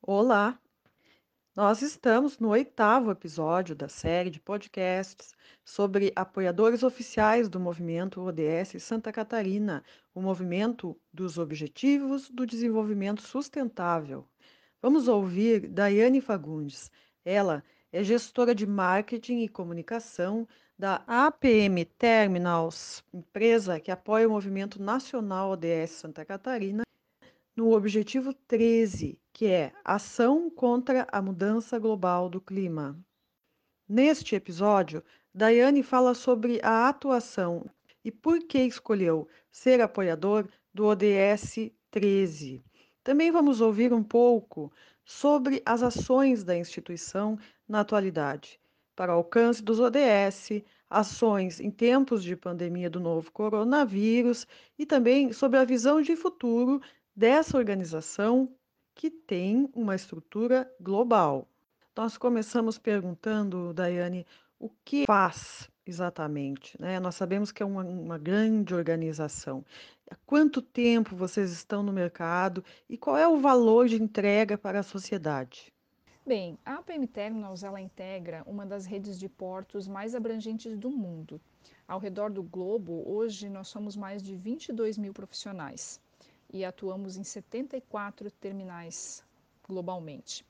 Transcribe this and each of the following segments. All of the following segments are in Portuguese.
Olá! Nós estamos no oitavo episódio da série de podcasts sobre apoiadores oficiais do movimento ODS Santa Catarina, o movimento dos Objetivos do Desenvolvimento Sustentável. Vamos ouvir Daiane Fagundes. Ela é gestora de marketing e comunicação da APM Terminals, empresa que apoia o movimento nacional ODS Santa Catarina no objetivo 13, que é Ação contra a Mudança Global do Clima. Neste episódio, Daiane fala sobre a atuação e por que escolheu ser apoiador do ODS 13. Também vamos ouvir um pouco sobre as ações da instituição na atualidade, para alcance dos ODS, ações em tempos de pandemia do novo coronavírus e também sobre a visão de futuro dessa organização que tem uma estrutura global. Nós começamos perguntando, Daiane, o que faz exatamente? Né? Nós sabemos que é uma, uma grande organização. Há quanto tempo vocês estão no mercado e qual é o valor de entrega para a sociedade? Bem, a APM Terminals ela integra uma das redes de portos mais abrangentes do mundo. Ao redor do globo, hoje nós somos mais de 22 mil profissionais e atuamos em 74 terminais globalmente.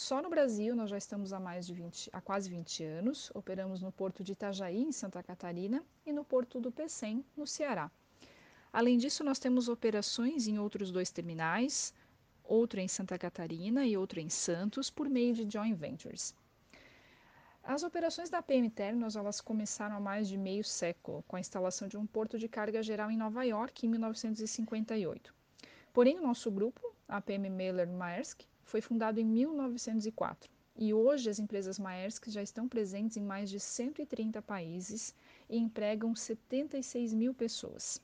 Só no Brasil nós já estamos há mais de 20, há quase 20 anos. Operamos no porto de Itajaí, em Santa Catarina, e no porto do Pecém, no Ceará. Além disso, nós temos operações em outros dois terminais, outro em Santa Catarina e outro em Santos, por meio de joint ventures. As operações da PM Terminals elas começaram há mais de meio século, com a instalação de um porto de carga geral em Nova York em 1958. Porém, o nosso grupo, a PM Mailer Maersk, foi fundado em 1904 e hoje as empresas Maersk já estão presentes em mais de 130 países e empregam 76 mil pessoas.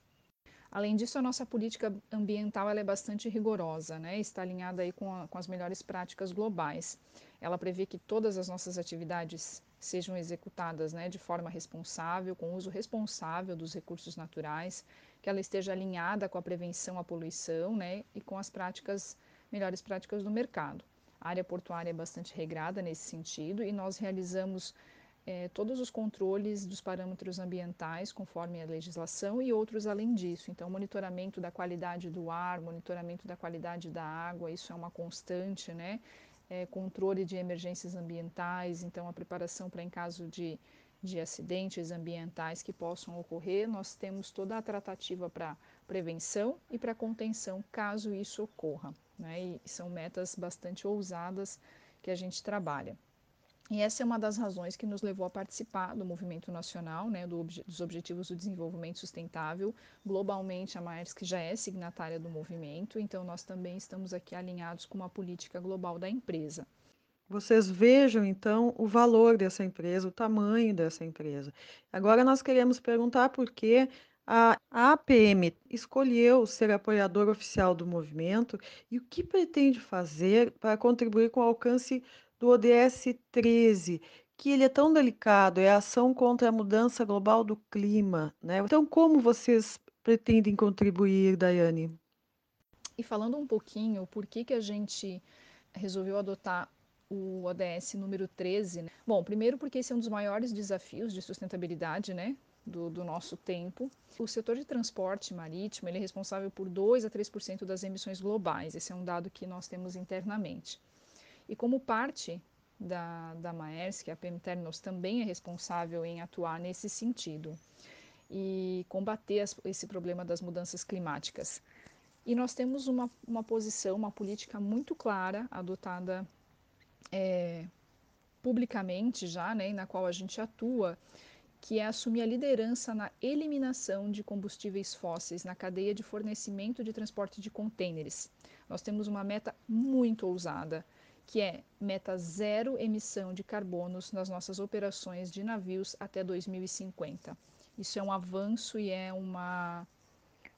Além disso, a nossa política ambiental é bastante rigorosa, né? está alinhada aí com, a, com as melhores práticas globais. Ela prevê que todas as nossas atividades sejam executadas né, de forma responsável, com uso responsável dos recursos naturais, que ela esteja alinhada com a prevenção à poluição né, e com as práticas, melhores práticas do mercado. A área portuária é bastante regrada nesse sentido e nós realizamos é, todos os controles dos parâmetros ambientais conforme a legislação e outros além disso. Então, monitoramento da qualidade do ar, monitoramento da qualidade da água, isso é uma constante, né? É, controle de emergências ambientais, então a preparação para em caso de, de acidentes ambientais que possam ocorrer, nós temos toda a tratativa para prevenção e para contenção caso isso ocorra. Né? E são metas bastante ousadas que a gente trabalha. E essa é uma das razões que nos levou a participar do movimento nacional, né, do, dos Objetivos do Desenvolvimento Sustentável. Globalmente, a Maersk já é signatária do movimento, então nós também estamos aqui alinhados com uma política global da empresa. Vocês vejam então o valor dessa empresa, o tamanho dessa empresa. Agora nós queremos perguntar por que a APM escolheu ser apoiador oficial do movimento e o que pretende fazer para contribuir com o alcance do ODS 13, que ele é tão delicado, é a ação contra a mudança global do clima, né? Então, como vocês pretendem contribuir, Daiane? E falando um pouquinho, por que, que a gente resolveu adotar o ODS número 13? Né? Bom, primeiro porque esse é um dos maiores desafios de sustentabilidade, né? Do, do, nosso tempo. O setor de transporte marítimo ele é responsável por 2 a 3% das emissões globais. Esse é um dado que nós temos internamente. E como parte da, da Maersk, a PM também é responsável em atuar nesse sentido e combater as, esse problema das mudanças climáticas. E nós temos uma, uma posição, uma política muito clara, adotada é, publicamente já, né, na qual a gente atua, que é assumir a liderança na eliminação de combustíveis fósseis na cadeia de fornecimento de transporte de contêineres. Nós temos uma meta muito ousada que é meta zero emissão de carbonos nas nossas operações de navios até 2050. Isso é um avanço e é uma,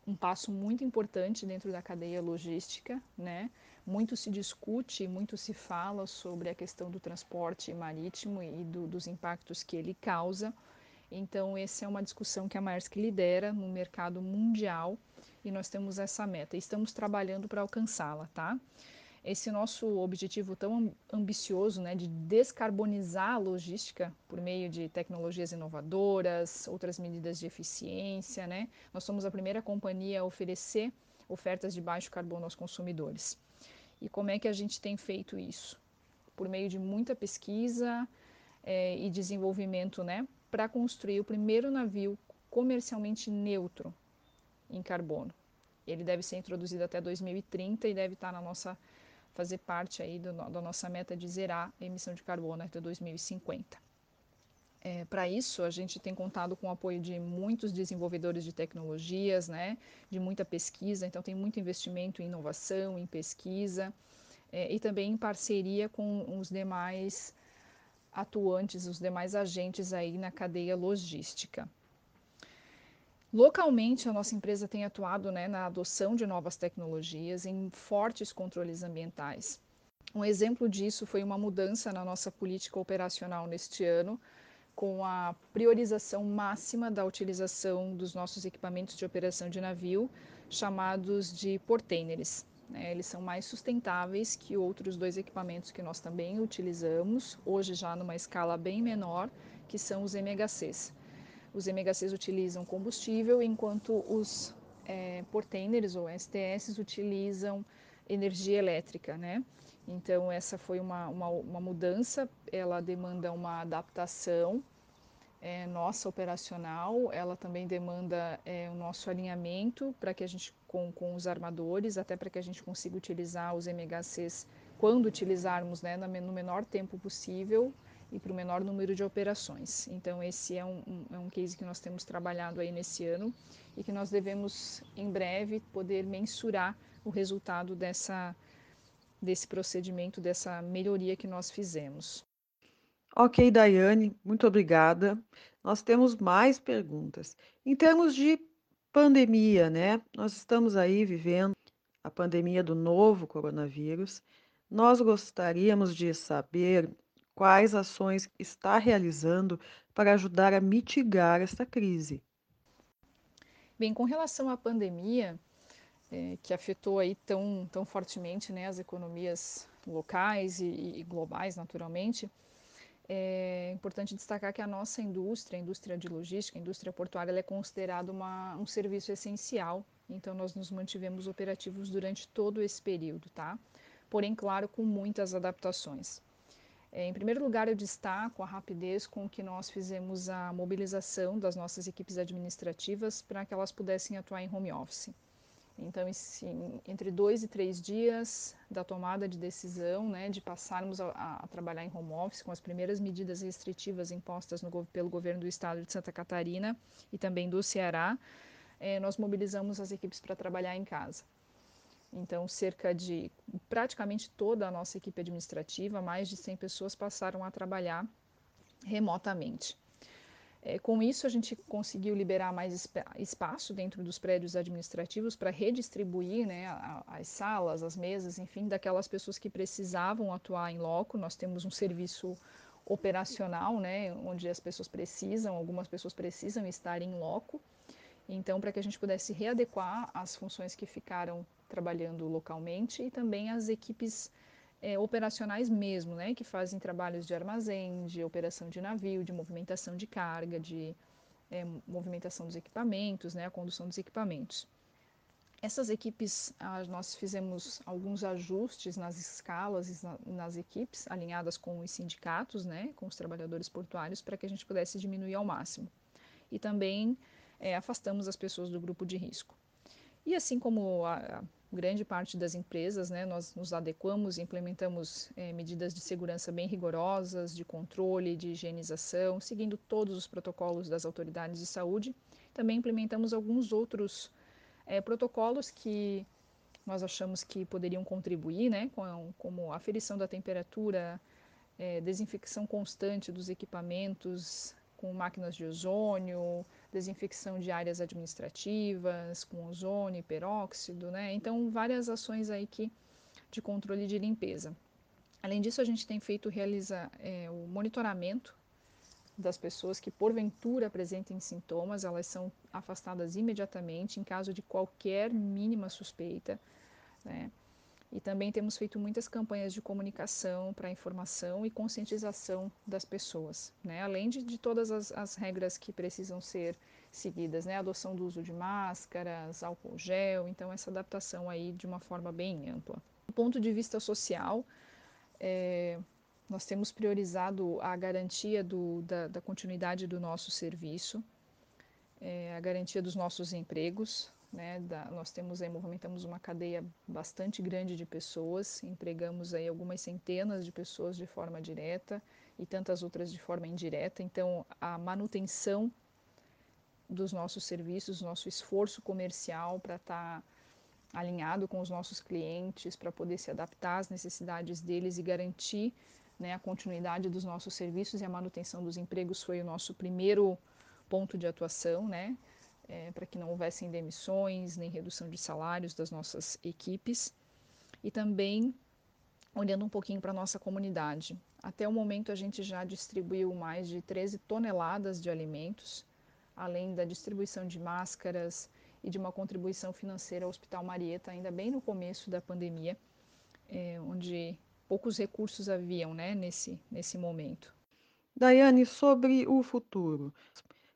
um passo muito importante dentro da cadeia logística, né? muito se discute, muito se fala sobre a questão do transporte marítimo e do, dos impactos que ele causa. Então, essa é uma discussão que a Maersk lidera no mercado mundial e nós temos essa meta. Estamos trabalhando para alcançá-la, tá? Esse nosso objetivo tão ambicioso, né, de descarbonizar a logística por meio de tecnologias inovadoras, outras medidas de eficiência, né? Nós somos a primeira companhia a oferecer ofertas de baixo carbono aos consumidores. E como é que a gente tem feito isso? Por meio de muita pesquisa é, e desenvolvimento, né, para construir o primeiro navio comercialmente neutro em carbono. Ele deve ser introduzido até 2030 e deve estar na nossa fazer parte aí do, da nossa meta de zerar a emissão de carbono até 2050. É, Para isso, a gente tem contado com o apoio de muitos desenvolvedores de tecnologias, né, de muita pesquisa, então tem muito investimento em inovação, em pesquisa, é, e também em parceria com os demais atuantes, os demais agentes aí na cadeia logística. Localmente, a nossa empresa tem atuado né, na adoção de novas tecnologias, em fortes controles ambientais. Um exemplo disso foi uma mudança na nossa política operacional neste ano, com a priorização máxima da utilização dos nossos equipamentos de operação de navio, chamados de portainers. Né? Eles são mais sustentáveis que outros dois equipamentos que nós também utilizamos, hoje já numa escala bem menor, que são os MHCs. Os MHCs utilizam combustível, enquanto os é, portainers ou STS utilizam energia elétrica, né? Então, essa foi uma, uma, uma mudança, ela demanda uma adaptação é, nossa operacional, ela também demanda é, o nosso alinhamento para que a gente, com, com os armadores, até para que a gente consiga utilizar os MHCs quando utilizarmos né, no menor tempo possível e para o menor número de operações. Então, esse é um, um, é um case que nós temos trabalhado aí nesse ano e que nós devemos, em breve, poder mensurar o resultado dessa desse procedimento, dessa melhoria que nós fizemos. Ok, Daiane, muito obrigada. Nós temos mais perguntas. Em termos de pandemia, né? Nós estamos aí vivendo a pandemia do novo coronavírus. Nós gostaríamos de saber quais ações está realizando para ajudar a mitigar esta crise. Bem, com relação à pandemia, é, que afetou aí tão, tão fortemente né, as economias locais e, e globais, naturalmente, é importante destacar que a nossa indústria, a indústria de logística, a indústria portuária, é considerada uma, um serviço essencial. Então, nós nos mantivemos operativos durante todo esse período, tá? Porém, claro, com muitas adaptações. É, em primeiro lugar, eu destaco a rapidez com que nós fizemos a mobilização das nossas equipes administrativas para que elas pudessem atuar em home office. Então, entre dois e três dias da tomada de decisão, né, de passarmos a, a, trabalhar em home office com as primeiras medidas restritivas impostas no, pelo governo do estado de Santa Catarina e também do Ceará, eh, nós mobilizamos as equipes para trabalhar em casa. Então, cerca de praticamente toda a nossa equipe administrativa, mais de 100 pessoas passaram a trabalhar remotamente. É, com isso, a gente conseguiu liberar mais espaço dentro dos prédios administrativos para redistribuir né, as salas, as mesas, enfim, daquelas pessoas que precisavam atuar em loco. Nós temos um serviço operacional, né, onde as pessoas precisam, algumas pessoas precisam estar em loco. Então, para que a gente pudesse readequar as funções que ficaram trabalhando localmente e também as equipes é, operacionais mesmo, né, que fazem trabalhos de armazém, de operação de navio, de movimentação de carga, de é, movimentação dos equipamentos, né, a condução dos equipamentos. Essas equipes, ah, nós fizemos alguns ajustes nas escalas na, nas equipes, alinhadas com os sindicatos, né, com os trabalhadores portuários, para que a gente pudesse diminuir ao máximo. E também é, afastamos as pessoas do grupo de risco. E assim como a, grande parte das empresas, né, nós nos adequamos e implementamos é, medidas de segurança bem rigorosas, de controle, de higienização, seguindo todos os protocolos das autoridades de saúde. Também implementamos alguns outros é, protocolos que nós achamos que poderiam contribuir, né, com, como aferição da temperatura, é, desinfecção constante dos equipamentos com máquinas de ozônio, desinfecção de áreas administrativas com ozônio e peróxido, né? Então, várias ações aí que de controle de limpeza. Além disso, a gente tem feito realiza é, o monitoramento das pessoas que porventura apresentem sintomas, elas são afastadas imediatamente em caso de qualquer mínima suspeita. Né? E também temos feito muitas campanhas de comunicação para informação e conscientização das pessoas, né? além de, de todas as, as, regras que precisam ser seguidas, né? adoção do uso de máscaras, álcool gel, então essa adaptação aí de uma forma bem ampla. Do ponto de vista social, é, nós temos priorizado a garantia do, da, da, continuidade do nosso serviço, é, a garantia dos nossos empregos. Né, da, nós temos aí, movimentamos uma cadeia bastante grande de pessoas, empregamos aí algumas centenas de pessoas de forma direta e tantas outras de forma indireta. Então, a manutenção dos nossos serviços, nosso esforço comercial para estar tá alinhado com os nossos clientes, para poder se adaptar às necessidades deles e garantir né, a continuidade dos nossos serviços e a manutenção dos empregos foi o nosso primeiro ponto de atuação, né, é, para que não houvessem demissões nem redução de salários das nossas equipes. E também olhando um pouquinho para a nossa comunidade. Até o momento a gente já distribuiu mais de 13 toneladas de alimentos, além da distribuição de máscaras e de uma contribuição financeira ao Hospital Marieta, ainda bem no começo da pandemia, é, onde poucos recursos haviam né, nesse, nesse momento. Daiane, sobre o futuro,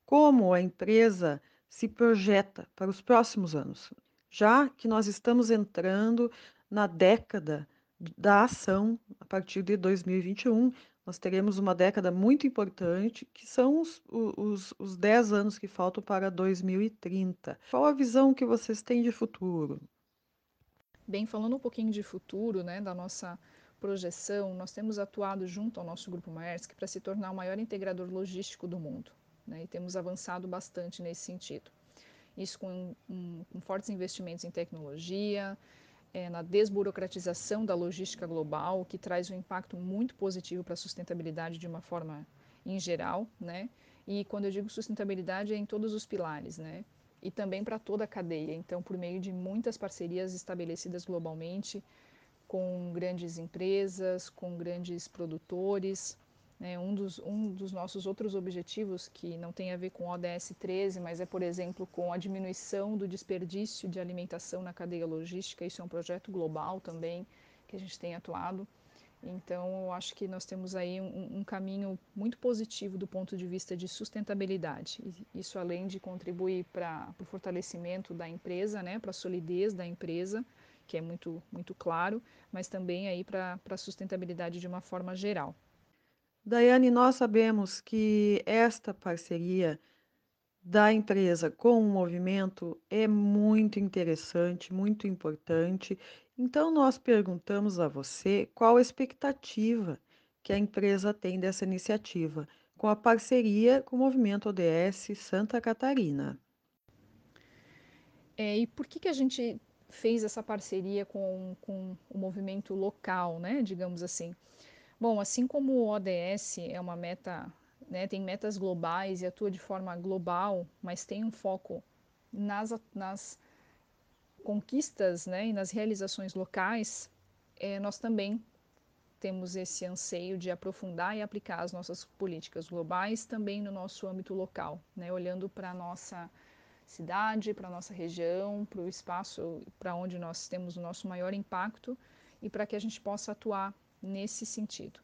como a empresa se projeta para os próximos anos, já que nós estamos entrando na década da ação a partir de 2021, nós teremos uma década muito importante, que são os, os, os 10 anos que faltam para 2030. Qual a visão que vocês têm de futuro? Bem, falando um pouquinho de futuro, né, da nossa projeção, nós temos atuado junto ao nosso grupo Maersk para se tornar o maior integrador logístico do mundo. Né, e temos avançado bastante nesse sentido. Isso com, um, com fortes investimentos em tecnologia, é, na desburocratização da logística global, que traz um impacto muito positivo para a sustentabilidade de uma forma em geral, né? E quando eu digo sustentabilidade é em todos os pilares, né? E também para toda a cadeia. Então, por meio de muitas parcerias estabelecidas globalmente, com grandes empresas, com grandes produtores. Né? Um, dos, um dos nossos outros objetivos, que não tem a ver com ODS 13, mas é, por exemplo, com a diminuição do desperdício de alimentação na cadeia logística. Isso é um projeto global também que a gente tem atuado. Então, eu acho que nós temos aí um, um, caminho muito positivo do ponto de vista de sustentabilidade. Isso além de contribuir para o fortalecimento da empresa, né, para a solidez da empresa, que é muito, muito claro, mas também aí para a sustentabilidade de uma forma geral. Daiane, nós sabemos que esta parceria da empresa com o movimento é muito interessante, muito importante. Então, nós perguntamos a você qual a expectativa que a empresa tem dessa iniciativa com a parceria com o movimento ODS Santa Catarina. É, e por que, que a gente fez essa parceria com, com o movimento local, né, digamos assim. Bom, assim como o ODS é uma meta, né, tem metas globais e atua de forma global, mas tem um foco nas, nas conquistas né, e nas realizações locais, é, nós também temos esse anseio de aprofundar e aplicar as nossas políticas globais também no nosso âmbito local, né, olhando para a nossa cidade, para a nossa região, para o espaço para onde nós temos o nosso maior impacto e para que a gente possa atuar nesse sentido.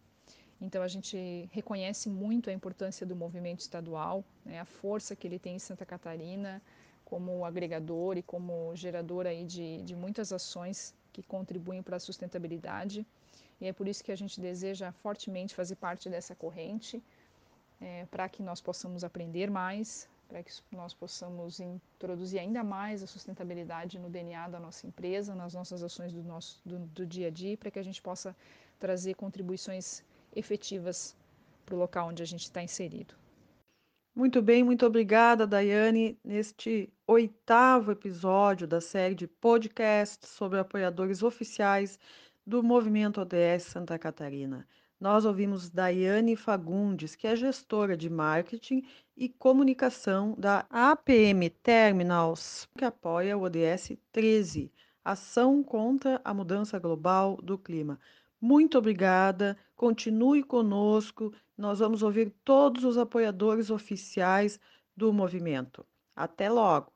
Então a gente reconhece muito a importância do movimento estadual, né, a força que ele tem em Santa Catarina como agregador e como gerador aí de, de muitas ações que contribuem para a sustentabilidade. E é por isso que a gente deseja fortemente fazer parte dessa corrente, é, para que nós possamos aprender mais, para que nós possamos introduzir ainda mais a sustentabilidade no DNA da nossa empresa, nas nossas ações do, nosso, do, do dia a dia, para que a gente possa trazer contribuições efetivas para o local onde a gente está inserido. Muito bem, muito obrigada, Daiane, neste oitavo episódio da série de podcasts sobre apoiadores oficiais do Movimento ODS Santa Catarina. Nós ouvimos Daiane Fagundes, que é gestora de marketing e comunicação da APM Terminals, que apoia o ODS 13, Ação contra a Mudança Global do Clima. Muito obrigada, continue conosco, nós vamos ouvir todos os apoiadores oficiais do movimento. Até logo!